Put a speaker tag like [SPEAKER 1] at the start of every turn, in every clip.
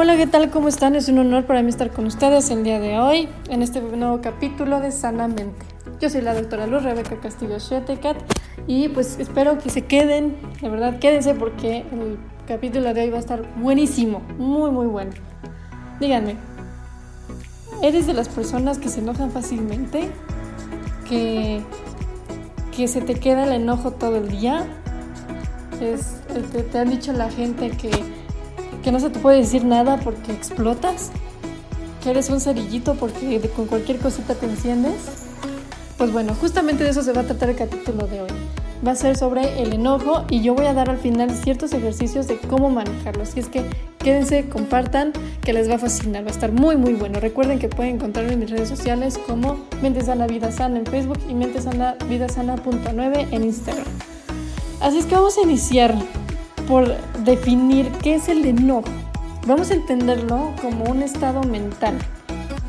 [SPEAKER 1] Hola, ¿qué tal? ¿Cómo están? Es un honor para mí estar con ustedes el día de hoy en este nuevo capítulo de Sanamente. Yo soy la doctora Luz Rebeca Castillo Shetecat y pues espero que se queden, de verdad quédense porque el capítulo de hoy va a estar buenísimo, muy muy bueno. Díganme, ¿eres de las personas que se enojan fácilmente? ¿Que, que se te queda el enojo todo el día? Te han dicho la gente que que no se te puede decir nada porque explotas, que eres un cerillito porque con cualquier cosita te enciendes. Pues bueno, justamente de eso se va a tratar el capítulo de hoy. Va a ser sobre el enojo y yo voy a dar al final ciertos ejercicios de cómo manejarlo. Así es que quédense, compartan, que les va a fascinar, va a estar muy muy bueno. Recuerden que pueden encontrarme en mis redes sociales como Mente Sana Vida Sana en Facebook y Mente Sana Vida Sana.9 en Instagram. Así es que vamos a iniciar por definir qué es el enojo. Vamos a entenderlo como un estado mental,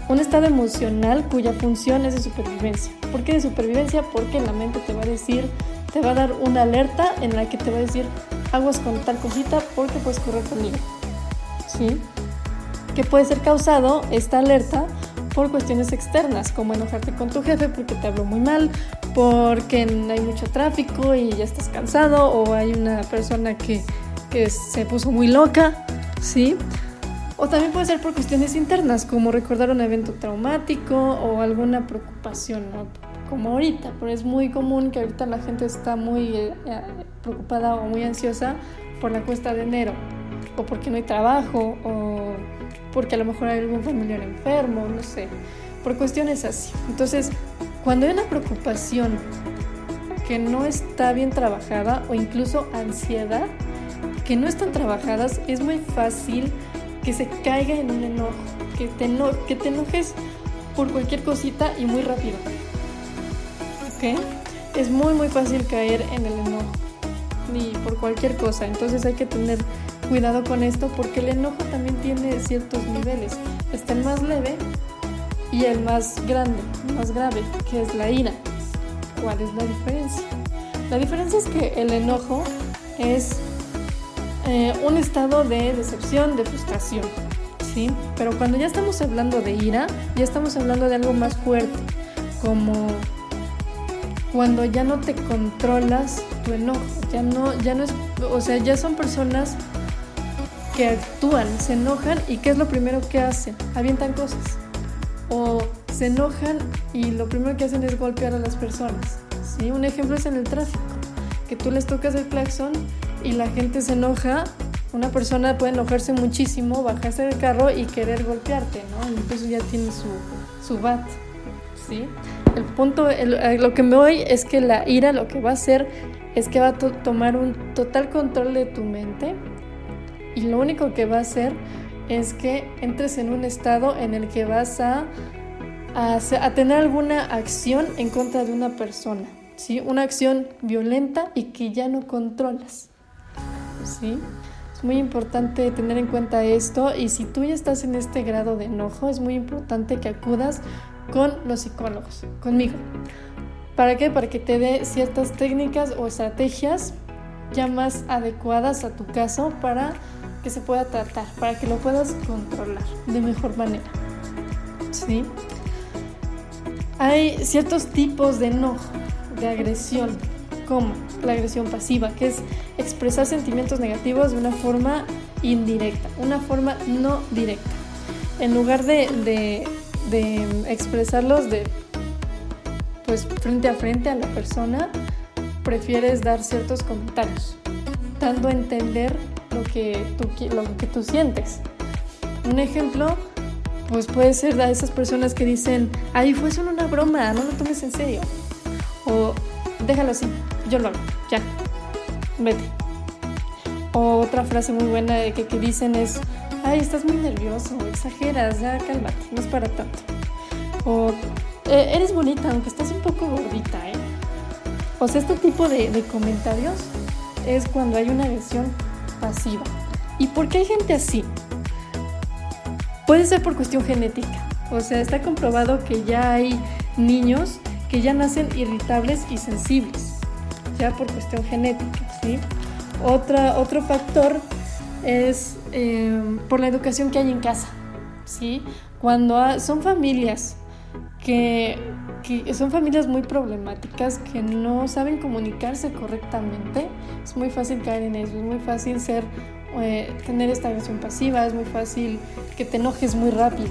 [SPEAKER 1] un estado emocional cuya función es de supervivencia. ¿Por qué de supervivencia? Porque la mente te va a decir, te va a dar una alerta en la que te va a decir, aguas con tal cosita porque puedes correr conmigo. ¿Sí? Que puede ser causado esta alerta por cuestiones externas, como enojarte con tu jefe porque te habló muy mal, porque hay mucho tráfico y ya estás cansado, o hay una persona que, que se puso muy loca, ¿sí? O también puede ser por cuestiones internas, como recordar un evento traumático o alguna preocupación, ¿no? Como ahorita, pero es muy común que ahorita la gente está muy eh, preocupada o muy ansiosa por la cuesta de enero, o porque no hay trabajo, o porque a lo mejor hay algún familiar enfermo, no sé, por cuestiones así. Entonces, cuando hay una preocupación que no está bien trabajada o incluso ansiedad que no están trabajadas, es muy fácil que se caiga en un enojo, que te, que te enojes por cualquier cosita y muy rápido. ¿Ok? Es muy muy fácil caer en el enojo, ni por cualquier cosa. Entonces hay que tener cuidado con esto porque el enojo también tiene ciertos niveles. Está el más leve y el más grande, más grave, que es la ira. ¿Cuál es la diferencia? La diferencia es que el enojo es eh, un estado de decepción, de frustración, ¿sí? Pero cuando ya estamos hablando de ira, ya estamos hablando de algo más fuerte, como cuando ya no te controlas tu enojo, ya no, ya no es, o sea, ya son personas que actúan, se enojan y ¿qué es lo primero que hacen? Avientan cosas. O se enojan y lo primero que hacen es golpear a las personas. ¿sí? Un ejemplo es en el tráfico, que tú les tocas el claxon y la gente se enoja. Una persona puede enojarse muchísimo, bajarse del carro y querer golpearte, ¿no? Entonces ya tiene su, su bat, ¿sí? El punto, lo que me voy es que la ira lo que va a hacer es que va a tomar un total control de tu mente y lo único que va a hacer es que entres en un estado en el que vas a, a, tener alguna acción en contra de una persona, ¿sí? Una acción violenta y que ya no controlas, ¿sí? Es muy importante tener en cuenta esto y si tú ya estás en este grado de enojo, es muy importante que acudas con los psicólogos, conmigo. ¿Para qué? Para que te dé ciertas técnicas o estrategias ya más adecuadas a tu caso para que se pueda tratar, para que lo puedas controlar de mejor manera. ¿Sí? Hay ciertos tipos de enojo, de agresión, como la agresión pasiva, que es expresar sentimientos negativos de una forma indirecta, una forma no directa. En lugar de, de, de expresarlos de, pues, frente a frente a la persona, prefieres dar ciertos comentarios, dando a entender lo que tú, lo que tú sientes. Un ejemplo, pues puede ser de esas personas que dicen, ay, fue solo una broma, no lo tomes en serio. O déjalo así, yo lo hago, ya, vete. Otra frase muy buena de que, que dicen es, ay, estás muy nervioso, exageras, ya cálmate, no es para tanto. O e, eres bonita, aunque estás un poco gordita, ¿eh? O sea, este tipo de, de comentarios es cuando hay una agresión pasiva. ¿Y por qué hay gente así? Puede ser por cuestión genética. O sea, está comprobado que ya hay niños que ya nacen irritables y sensibles, ya por cuestión genética, ¿sí? Otra, otro factor es eh, por la educación que hay en casa, ¿sí? Cuando son familias que, que, son familias muy problemáticas, que no saben comunicarse correctamente, es muy fácil caer en eso, es muy fácil ser, eh, tener esta agresión pasiva, es muy fácil que te enojes muy rápido,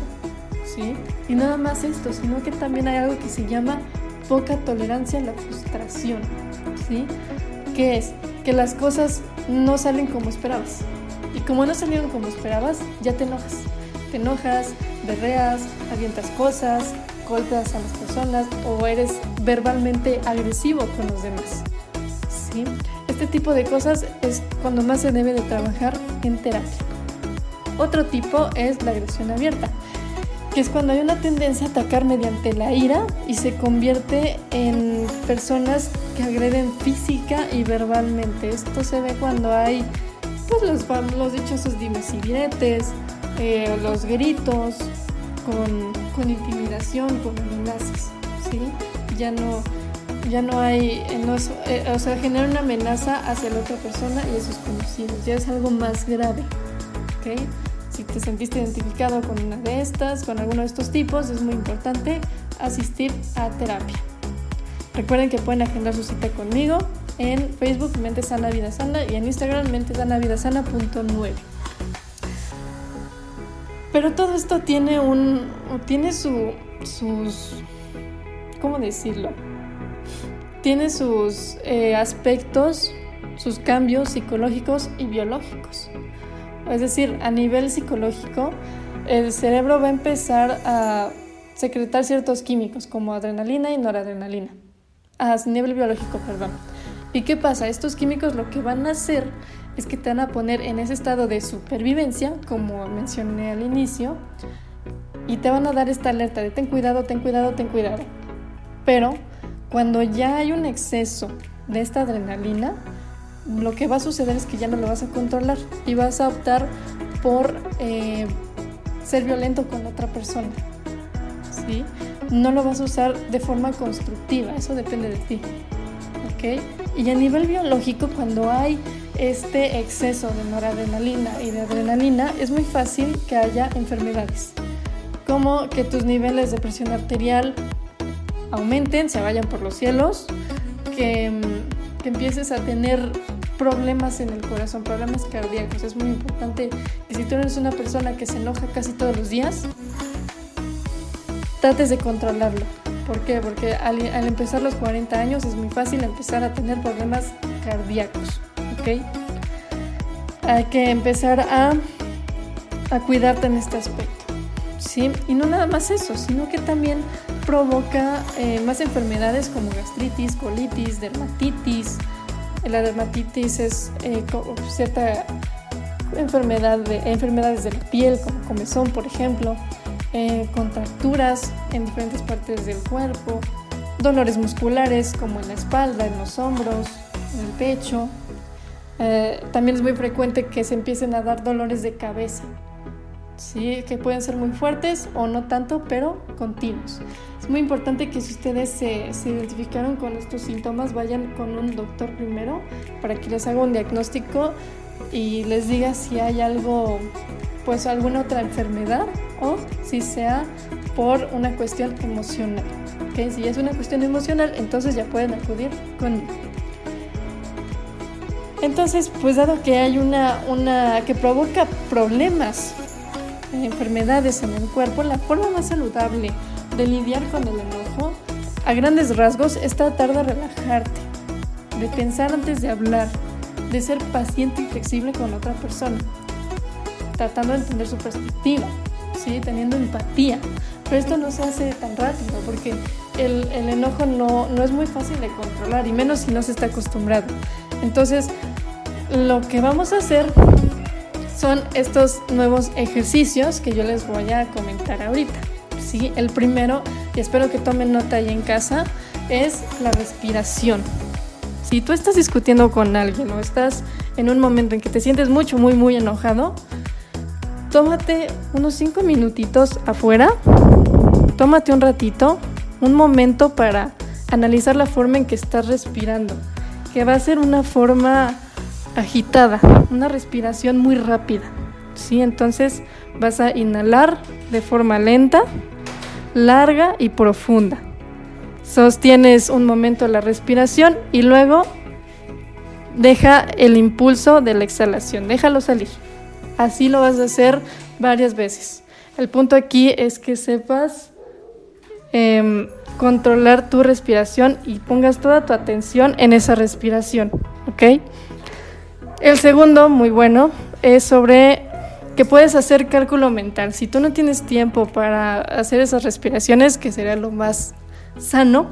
[SPEAKER 1] ¿sí? Y nada más esto, sino que también hay algo que se llama poca tolerancia a la frustración, Que es que las cosas no salen como esperabas. Y como no salieron como esperabas, ya te enojas. Te enojas, berreas, avientas cosas, golpeas a las personas o eres verbalmente agresivo con los demás. ¿sí? Este tipo de cosas es cuando más se debe de trabajar en terapia. Otro tipo es la agresión abierta, que es cuando hay una tendencia a atacar mediante la ira y se convierte en personas que agreden física y verbalmente. Esto se ve cuando hay pues, los, los dichosos dimes y diretes, eh, los gritos, con, con, intimidación, con amenazas, ¿sí? Ya no, ya no hay, eh, no eh, o sea, genera una amenaza hacia la otra persona y a sus conocidos, ya es algo más grave, ¿ok? Si te sentiste identificado con una de estas, con alguno de estos tipos, es muy importante asistir a terapia. Recuerden que pueden agendar su cita conmigo en Facebook Mente Sana Vida Sana y en Instagram Mente Sana Vida Sana.9. Pero todo esto tiene un. tiene su. sus. ¿cómo decirlo? Tiene sus eh, aspectos, sus cambios psicológicos y biológicos. Es decir, a nivel psicológico, el cerebro va a empezar a secretar ciertos químicos como adrenalina y noradrenalina. A nivel biológico, perdón. ¿Y qué pasa? Estos químicos lo que van a hacer es que te van a poner en ese estado de supervivencia, como mencioné al inicio, y te van a dar esta alerta de ten cuidado, ten cuidado, ten cuidado. Pero cuando ya hay un exceso de esta adrenalina, lo que va a suceder es que ya no lo vas a controlar y vas a optar por eh, ser violento con otra persona. ¿sí? No lo vas a usar de forma constructiva, eso depende de ti. Y a nivel biológico, cuando hay este exceso de noradrenalina y de adrenalina, es muy fácil que haya enfermedades, como que tus niveles de presión arterial aumenten, se vayan por los cielos, que, mm, que empieces a tener problemas en el corazón, problemas cardíacos. Es muy importante que si tú eres una persona que se enoja casi todos los días, trates de controlarlo. ¿Por qué? Porque al, empezar los 40 años es muy fácil empezar a tener problemas cardíacos, ¿ok? Hay que empezar a, a cuidarte en este aspecto, ¿sí? Y no nada más eso, sino que también provoca eh, más enfermedades como gastritis, colitis, dermatitis. La dermatitis es eh, cierta enfermedad de, enfermedades de la piel, como comezón, por ejemplo eh, contracturas en diferentes partes del cuerpo, dolores musculares como en la espalda, en los hombros, en el pecho. Eh, también es muy frecuente que se empiecen a dar dolores de cabeza, ¿sí? que pueden ser muy fuertes o no tanto, pero continuos. Es muy importante que si ustedes se, se identificaron con estos síntomas, vayan con un doctor primero para que les haga un diagnóstico y les diga si hay algo, pues alguna otra enfermedad o si sea por una cuestión emocional. ¿okay? Si es una cuestión emocional, entonces ya pueden acudir conmigo. Entonces, pues dado que hay una, una que provoca problemas, enfermedades en el cuerpo, la forma más saludable de lidiar con el enojo, a grandes rasgos, es tratar de relajarte, de pensar antes de hablar, de ser paciente y flexible con otra persona, tratando de entender su perspectiva, ¿sí? teniendo empatía. Pero esto no se hace tan rápido porque el, el enojo no, no es muy fácil de controlar y menos si no se está acostumbrado. Entonces, lo que vamos a hacer son estos nuevos ejercicios que yo les voy a comentar ahorita. ¿sí? El primero, y espero que tomen nota ahí en casa, es la respiración. Si tú estás discutiendo con alguien o estás en un momento en que te sientes mucho, muy, muy enojado, tómate unos 5 minutitos afuera, tómate un ratito, un momento para analizar la forma en que estás respirando, que va a ser una forma agitada, una respiración muy rápida, ¿sí? Entonces vas a inhalar de forma lenta, larga y profunda. Sostienes un momento la respiración y luego deja el impulso de la exhalación, déjalo salir. Así lo vas a hacer varias veces. El punto aquí es que sepas em, controlar tu respiración y pongas toda tu atención en esa respiración, ¿ok? El segundo, muy bueno, es sobre que puedes hacer cálculo mental. Si tú no tienes tiempo para hacer esas respiraciones, que sería lo más sano,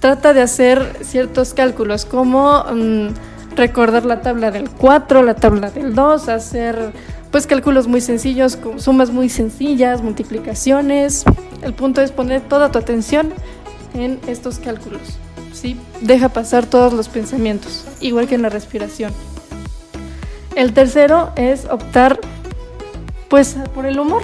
[SPEAKER 1] trata de hacer ciertos cálculos, como mm, recordar la tabla del 4, la tabla del 2, hacer pues cálculos muy sencillos, sumas muy sencillas, multiplicaciones. El punto es poner toda tu atención en estos cálculos. ¿Sí? Deja pasar todos los pensamientos, igual que en la respiración. El tercero es optar pues por el humor.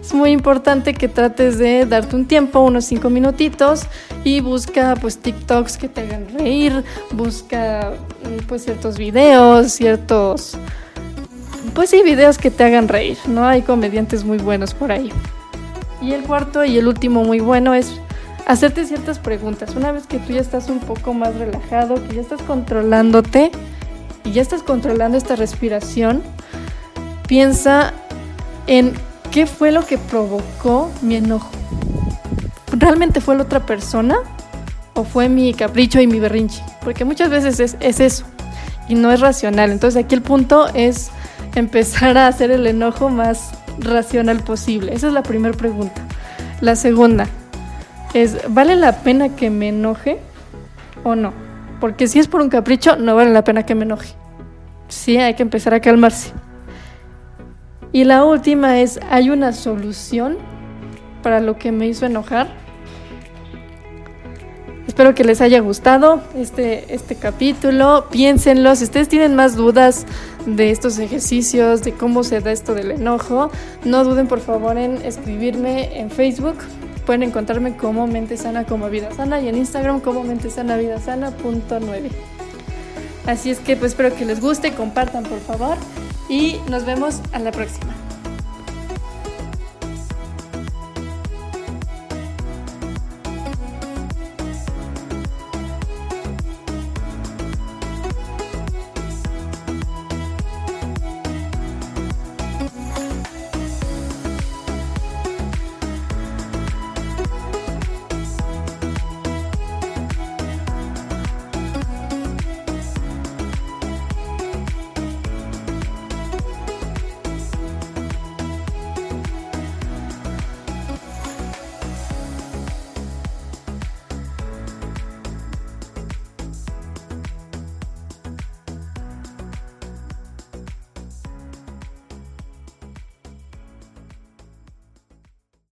[SPEAKER 1] Es muy importante que trates de darte un tiempo, unos cinco minutitos, y busca pues TikToks que te hagan reír, busca pues ciertos videos, ciertos pues sí, videos que te hagan reír, ¿no? Hay comediantes muy buenos por ahí. Y el cuarto y el último muy bueno es hacerte ciertas preguntas. Una vez que tú ya estás un poco más relajado, que ya estás controlándote y ya estás controlando esta respiración, piensa en qué fue lo que provocó mi enojo. ¿Realmente fue la otra persona? ¿O fue mi capricho y mi berrinche? Porque muchas veces es, es eso y no es racional. Entonces aquí el punto es empezar a hacer el enojo más racional posible? Esa es la primera pregunta. La segunda es, ¿vale la pena que me enoje o no? Porque si es por un capricho, no vale la pena que me enoje. Sí, hay que empezar a calmarse. Y la última es, ¿hay una solución para lo que me hizo enojar? Espero que les haya gustado este, este capítulo. Piénsenlo. Si ustedes tienen más dudas de estos ejercicios, de cómo se da esto del enojo, no duden por favor en escribirme en Facebook. Pueden encontrarme como Mente Sana como Vida Sana y en Instagram como Mente Sana Vida Sana punto Así es que pues espero que les guste, compartan por favor y nos vemos a la próxima.